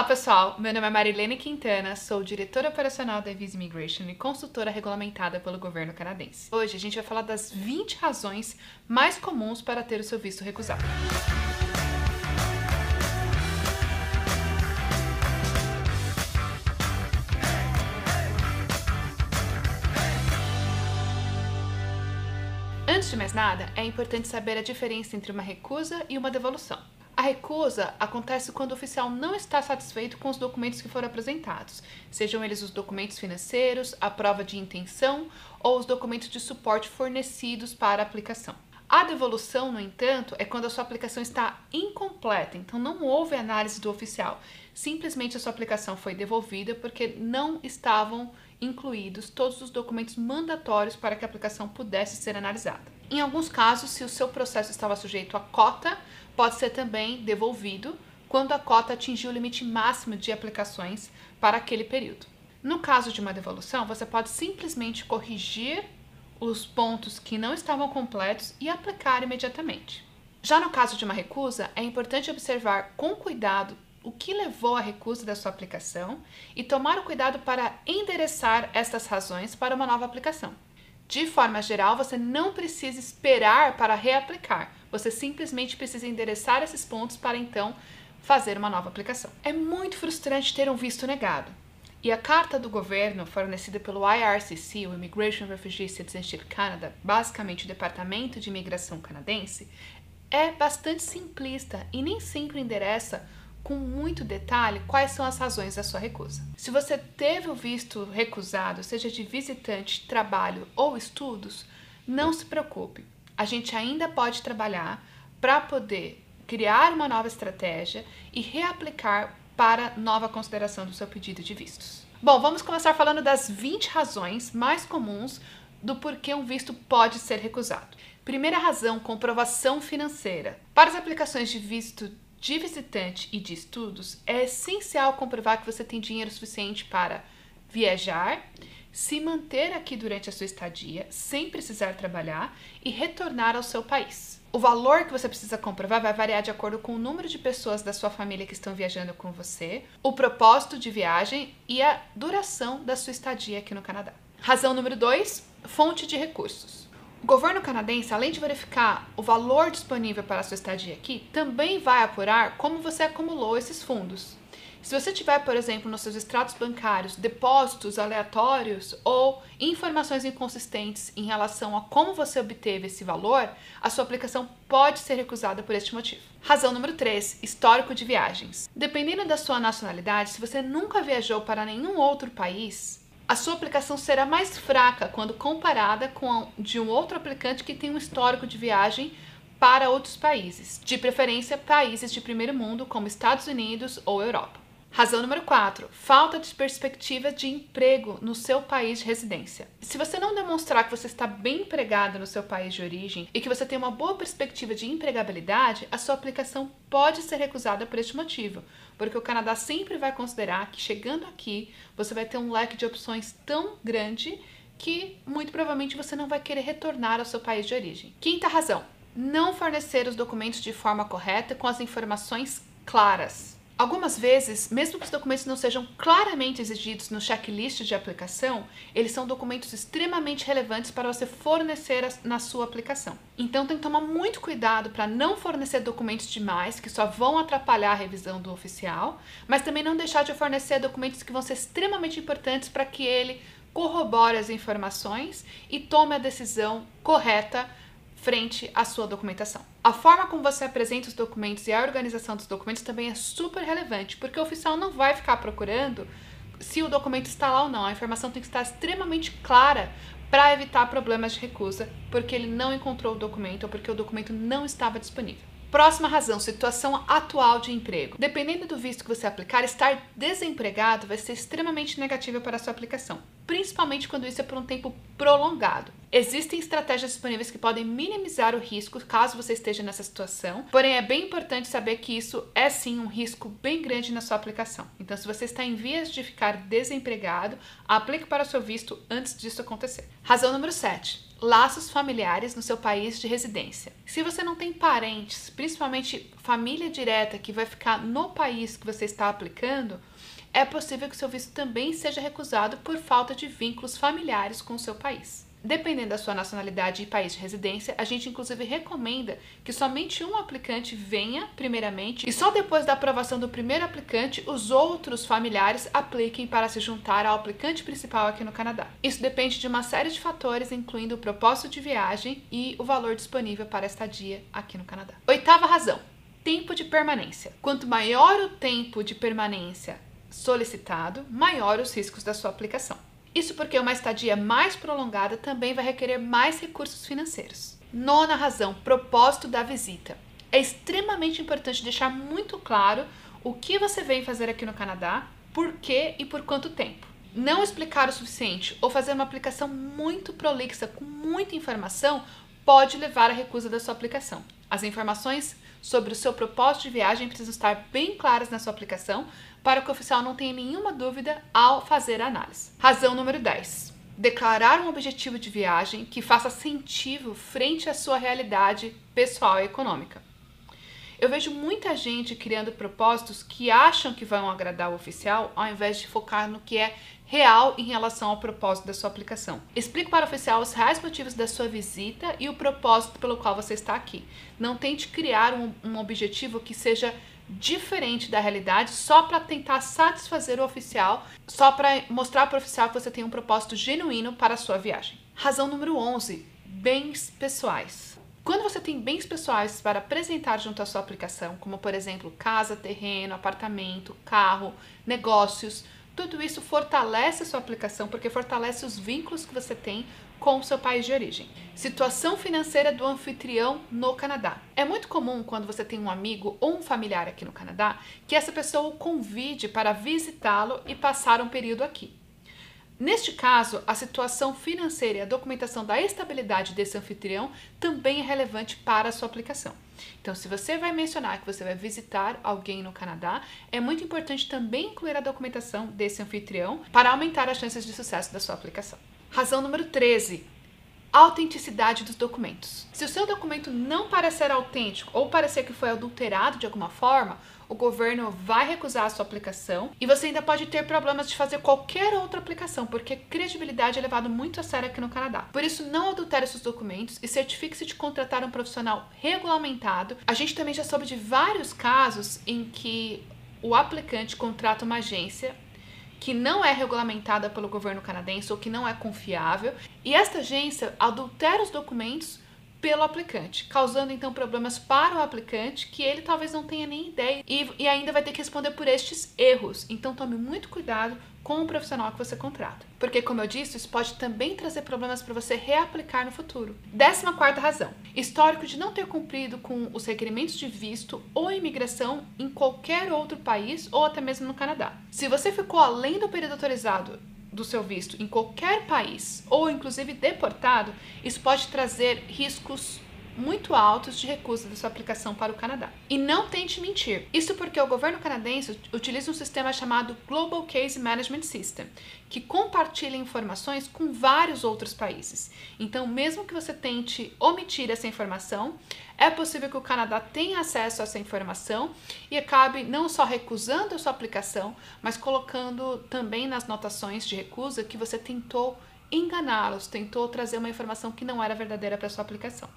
Olá pessoal, meu nome é Marilene Quintana, sou diretora operacional da Visa Immigration e consultora regulamentada pelo governo canadense. Hoje a gente vai falar das 20 razões mais comuns para ter o seu visto recusado. Antes de mais nada, é importante saber a diferença entre uma recusa e uma devolução. A recusa acontece quando o oficial não está satisfeito com os documentos que foram apresentados, sejam eles os documentos financeiros, a prova de intenção ou os documentos de suporte fornecidos para a aplicação. A devolução, no entanto, é quando a sua aplicação está incompleta, então não houve análise do oficial. Simplesmente a sua aplicação foi devolvida porque não estavam incluídos todos os documentos mandatórios para que a aplicação pudesse ser analisada. Em alguns casos, se o seu processo estava sujeito a cota, pode ser também devolvido quando a cota atingiu o limite máximo de aplicações para aquele período. No caso de uma devolução, você pode simplesmente corrigir os pontos que não estavam completos e aplicar imediatamente. Já no caso de uma recusa, é importante observar com cuidado o que levou à recusa da sua aplicação e tomar o cuidado para endereçar estas razões para uma nova aplicação. De forma geral, você não precisa esperar para reaplicar, você simplesmente precisa endereçar esses pontos para então fazer uma nova aplicação. É muito frustrante ter um visto negado. E a carta do governo, fornecida pelo IRCC, o Immigration Refugee Citizenship Canada, basicamente o Departamento de Imigração canadense, é bastante simplista e nem sempre endereça com muito detalhe quais são as razões da sua recusa. Se você teve o visto recusado, seja de visitante, trabalho ou estudos, não se preocupe. A gente ainda pode trabalhar para poder criar uma nova estratégia e reaplicar para nova consideração do seu pedido de vistos. Bom, vamos começar falando das 20 razões mais comuns do porquê um visto pode ser recusado. Primeira razão, comprovação financeira. Para as aplicações de visto de visitante e de estudos, é essencial comprovar que você tem dinheiro suficiente para viajar, se manter aqui durante a sua estadia, sem precisar trabalhar e retornar ao seu país. O valor que você precisa comprovar vai variar de acordo com o número de pessoas da sua família que estão viajando com você, o propósito de viagem e a duração da sua estadia aqui no Canadá. Razão número 2: fonte de recursos. O governo canadense, além de verificar o valor disponível para a sua estadia aqui, também vai apurar como você acumulou esses fundos. Se você tiver, por exemplo, nos seus extratos bancários depósitos aleatórios ou informações inconsistentes em relação a como você obteve esse valor, a sua aplicação pode ser recusada por este motivo. Razão número 3: histórico de viagens. Dependendo da sua nacionalidade, se você nunca viajou para nenhum outro país, a sua aplicação será mais fraca quando comparada com a de um outro aplicante que tem um histórico de viagem para outros países, de preferência países de primeiro mundo como Estados Unidos ou Europa. Razão número 4: falta de perspectiva de emprego no seu país de residência. Se você não demonstrar que você está bem empregado no seu país de origem e que você tem uma boa perspectiva de empregabilidade, a sua aplicação pode ser recusada por este motivo, porque o Canadá sempre vai considerar que chegando aqui você vai ter um leque de opções tão grande que muito provavelmente você não vai querer retornar ao seu país de origem. Quinta razão: não fornecer os documentos de forma correta com as informações claras. Algumas vezes, mesmo que os documentos não sejam claramente exigidos no checklist de aplicação, eles são documentos extremamente relevantes para você fornecer na sua aplicação. Então tem que tomar muito cuidado para não fornecer documentos demais que só vão atrapalhar a revisão do oficial, mas também não deixar de fornecer documentos que vão ser extremamente importantes para que ele corrobore as informações e tome a decisão correta frente à sua documentação. A forma como você apresenta os documentos e a organização dos documentos também é super relevante, porque o oficial não vai ficar procurando se o documento está lá ou não. A informação tem que estar extremamente clara para evitar problemas de recusa, porque ele não encontrou o documento ou porque o documento não estava disponível. Próxima razão, situação atual de emprego. Dependendo do visto que você aplicar, estar desempregado vai ser extremamente negativo para a sua aplicação, principalmente quando isso é por um tempo prolongado. Existem estratégias disponíveis que podem minimizar o risco caso você esteja nessa situação, porém é bem importante saber que isso é sim um risco bem grande na sua aplicação. Então, se você está em vias de ficar desempregado, aplique para o seu visto antes disso acontecer. Razão número 7 laços familiares no seu país de residência. Se você não tem parentes, principalmente família direta que vai ficar no país que você está aplicando, é possível que seu visto também seja recusado por falta de vínculos familiares com o seu país. Dependendo da sua nacionalidade e país de residência, a gente inclusive recomenda que somente um aplicante venha primeiramente e só depois da aprovação do primeiro aplicante os outros familiares apliquem para se juntar ao aplicante principal aqui no Canadá. Isso depende de uma série de fatores, incluindo o propósito de viagem e o valor disponível para a estadia aqui no Canadá. Oitava razão: tempo de permanência. Quanto maior o tempo de permanência solicitado, maior os riscos da sua aplicação. Isso porque uma estadia mais prolongada também vai requerer mais recursos financeiros. Nona razão: propósito da visita. É extremamente importante deixar muito claro o que você vem fazer aqui no Canadá, por quê e por quanto tempo. Não explicar o suficiente ou fazer uma aplicação muito prolixa com muita informação pode levar à recusa da sua aplicação. As informações sobre o seu propósito de viagem precisam estar bem claras na sua aplicação para que o oficial não tenha nenhuma dúvida ao fazer a análise. Razão número 10. Declarar um objetivo de viagem que faça sentido frente à sua realidade pessoal e econômica. Eu vejo muita gente criando propósitos que acham que vão agradar o oficial, ao invés de focar no que é real em relação ao propósito da sua aplicação. Explique para o oficial os reais motivos da sua visita e o propósito pelo qual você está aqui. Não tente criar um, um objetivo que seja diferente da realidade só para tentar satisfazer o oficial, só para mostrar para o oficial que você tem um propósito genuíno para a sua viagem. Razão número 11: bens pessoais. Quando você tem bens pessoais para apresentar junto à sua aplicação, como por exemplo casa, terreno, apartamento, carro, negócios, tudo isso fortalece a sua aplicação porque fortalece os vínculos que você tem com o seu país de origem. Situação financeira do anfitrião no Canadá. É muito comum quando você tem um amigo ou um familiar aqui no Canadá que essa pessoa o convide para visitá-lo e passar um período aqui. Neste caso, a situação financeira e a documentação da estabilidade desse anfitrião também é relevante para a sua aplicação. Então, se você vai mencionar que você vai visitar alguém no Canadá, é muito importante também incluir a documentação desse anfitrião para aumentar as chances de sucesso da sua aplicação. Razão número 13. Autenticidade dos documentos. Se o seu documento não parecer autêntico ou parecer que foi adulterado de alguma forma, o governo vai recusar a sua aplicação e você ainda pode ter problemas de fazer qualquer outra aplicação, porque credibilidade é levado muito a sério aqui no Canadá. Por isso, não adultere seus documentos e certifique-se de contratar um profissional regulamentado. A gente também já soube de vários casos em que o aplicante contrata uma agência que não é regulamentada pelo governo canadense ou que não é confiável, e esta agência adultera os documentos pelo aplicante, causando então problemas para o aplicante que ele talvez não tenha nem ideia e, e ainda vai ter que responder por estes erros. Então tome muito cuidado com o profissional que você contrata, porque como eu disse, isso pode também trazer problemas para você reaplicar no futuro. Décima quarta razão: histórico de não ter cumprido com os requerimentos de visto ou imigração em qualquer outro país ou até mesmo no Canadá. Se você ficou além do período autorizado do seu visto em qualquer país ou inclusive deportado, isso pode trazer riscos muito altos de recusa da sua aplicação para o Canadá. E não tente mentir. Isso porque o governo canadense utiliza um sistema chamado Global Case Management System, que compartilha informações com vários outros países. Então, mesmo que você tente omitir essa informação, é possível que o Canadá tenha acesso a essa informação e acabe não só recusando a sua aplicação, mas colocando também nas notações de recusa que você tentou enganá-los, tentou trazer uma informação que não era verdadeira para sua aplicação.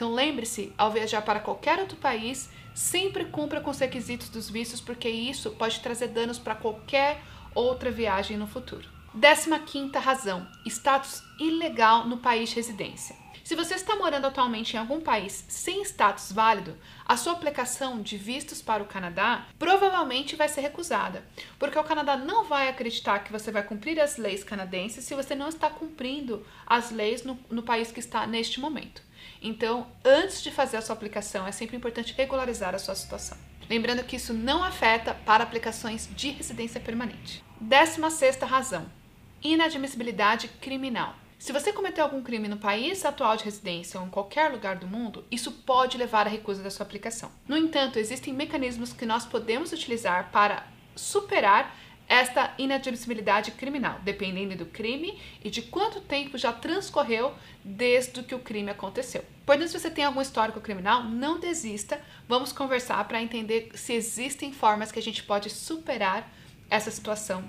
Então lembre-se, ao viajar para qualquer outro país, sempre cumpra com os requisitos dos vistos, porque isso pode trazer danos para qualquer outra viagem no futuro. 15 razão: status ilegal no país de residência. Se você está morando atualmente em algum país sem status válido, a sua aplicação de vistos para o Canadá provavelmente vai ser recusada, porque o Canadá não vai acreditar que você vai cumprir as leis canadenses se você não está cumprindo as leis no, no país que está neste momento. Então, antes de fazer a sua aplicação, é sempre importante regularizar a sua situação. Lembrando que isso não afeta para aplicações de residência permanente. 16 razão: inadmissibilidade criminal. Se você cometeu algum crime no país atual de residência ou em qualquer lugar do mundo, isso pode levar à recusa da sua aplicação. No entanto, existem mecanismos que nós podemos utilizar para superar esta inadmissibilidade criminal, dependendo do crime e de quanto tempo já transcorreu desde que o crime aconteceu. Portanto, se você tem algum histórico criminal, não desista. Vamos conversar para entender se existem formas que a gente pode superar essa situação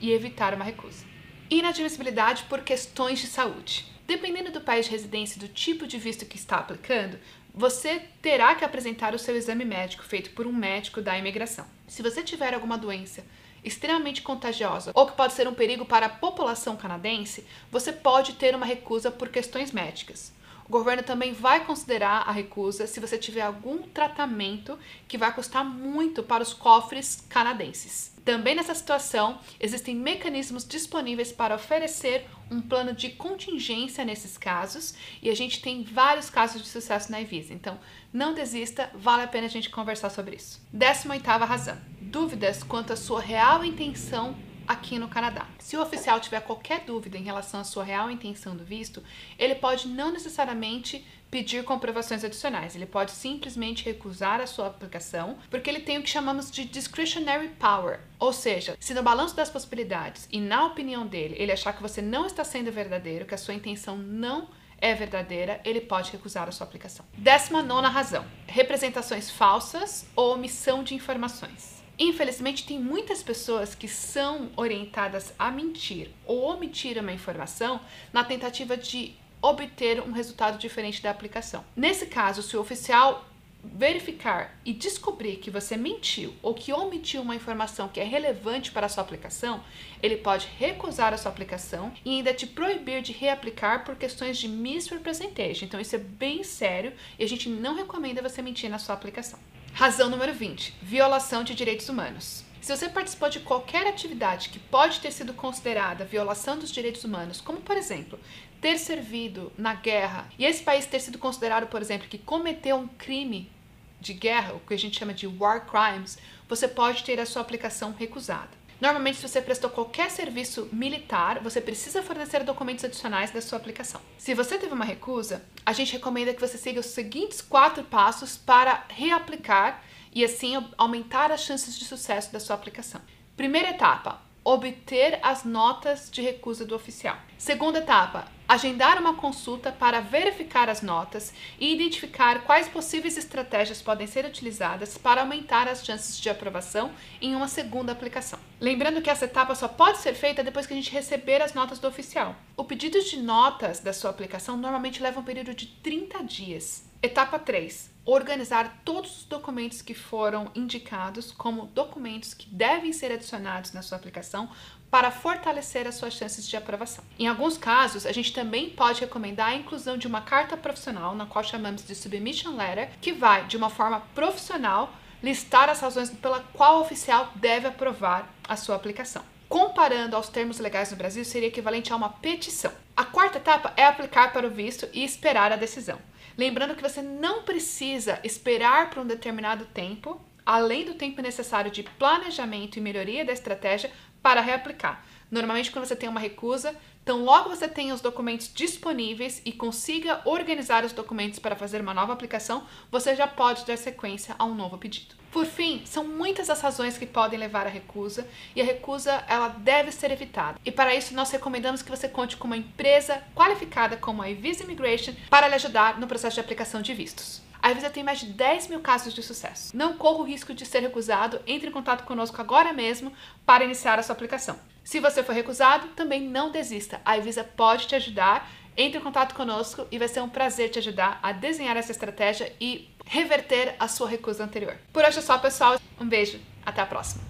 e evitar uma recusa. Inadmissibilidade por questões de saúde. Dependendo do país de residência e do tipo de visto que está aplicando, você terá que apresentar o seu exame médico feito por um médico da imigração. Se você tiver alguma doença extremamente contagiosa ou que pode ser um perigo para a população canadense, você pode ter uma recusa por questões médicas. O governo também vai considerar a recusa se você tiver algum tratamento que vai custar muito para os cofres canadenses. Também nessa situação, existem mecanismos disponíveis para oferecer um plano de contingência nesses casos e a gente tem vários casos de sucesso na Evisa. Então, não desista, vale a pena a gente conversar sobre isso. 18 razão: dúvidas quanto à sua real intenção aqui no Canadá. Se o oficial tiver qualquer dúvida em relação à sua real intenção do visto, ele pode não necessariamente pedir comprovações adicionais. Ele pode simplesmente recusar a sua aplicação, porque ele tem o que chamamos de discretionary power. Ou seja, se no balanço das possibilidades e na opinião dele, ele achar que você não está sendo verdadeiro, que a sua intenção não é verdadeira, ele pode recusar a sua aplicação. Décima nona razão: representações falsas ou omissão de informações. Infelizmente, tem muitas pessoas que são orientadas a mentir ou omitir uma informação na tentativa de obter um resultado diferente da aplicação. Nesse caso, se o oficial verificar e descobrir que você mentiu ou que omitiu uma informação que é relevante para a sua aplicação, ele pode recusar a sua aplicação e ainda te proibir de reaplicar por questões de misrepresentation. Então isso é bem sério e a gente não recomenda você mentir na sua aplicação. Razão número 20: violação de direitos humanos. Se você participou de qualquer atividade que pode ter sido considerada violação dos direitos humanos, como por exemplo, ter servido na guerra e esse país ter sido considerado, por exemplo, que cometeu um crime de guerra, o que a gente chama de war crimes, você pode ter a sua aplicação recusada. Normalmente, se você prestou qualquer serviço militar, você precisa fornecer documentos adicionais da sua aplicação. Se você teve uma recusa, a gente recomenda que você siga os seguintes quatro passos para reaplicar e assim aumentar as chances de sucesso da sua aplicação. Primeira etapa: obter as notas de recusa do oficial. Segunda etapa, agendar uma consulta para verificar as notas e identificar quais possíveis estratégias podem ser utilizadas para aumentar as chances de aprovação em uma segunda aplicação. Lembrando que essa etapa só pode ser feita depois que a gente receber as notas do oficial. O pedido de notas da sua aplicação normalmente leva um período de 30 dias. Etapa 3. Organizar todos os documentos que foram indicados como documentos que devem ser adicionados na sua aplicação para fortalecer as suas chances de aprovação. Em alguns casos, a gente também pode recomendar a inclusão de uma carta profissional, na qual chamamos de submission letter, que vai, de uma forma profissional, listar as razões pela qual o oficial deve aprovar a sua aplicação. Comparando aos termos legais no Brasil, seria equivalente a uma petição. A quarta etapa é aplicar para o visto e esperar a decisão. Lembrando que você não precisa esperar por um determinado tempo, além do tempo necessário de planejamento e melhoria da estratégia para reaplicar. Normalmente, quando você tem uma recusa, então logo você tenha os documentos disponíveis e consiga organizar os documentos para fazer uma nova aplicação, você já pode dar sequência a um novo pedido. Por fim, são muitas as razões que podem levar à recusa e a recusa ela deve ser evitada. E para isso nós recomendamos que você conte com uma empresa qualificada como a Visa Immigration para lhe ajudar no processo de aplicação de vistos. A Visa tem mais de 10 mil casos de sucesso. Não corra o risco de ser recusado, entre em contato conosco agora mesmo para iniciar a sua aplicação. Se você for recusado, também não desista. A Visa pode te ajudar. Entre em contato conosco e vai ser um prazer te ajudar a desenhar essa estratégia e reverter a sua recusa anterior. Por hoje é só, pessoal. Um beijo. Até a próxima.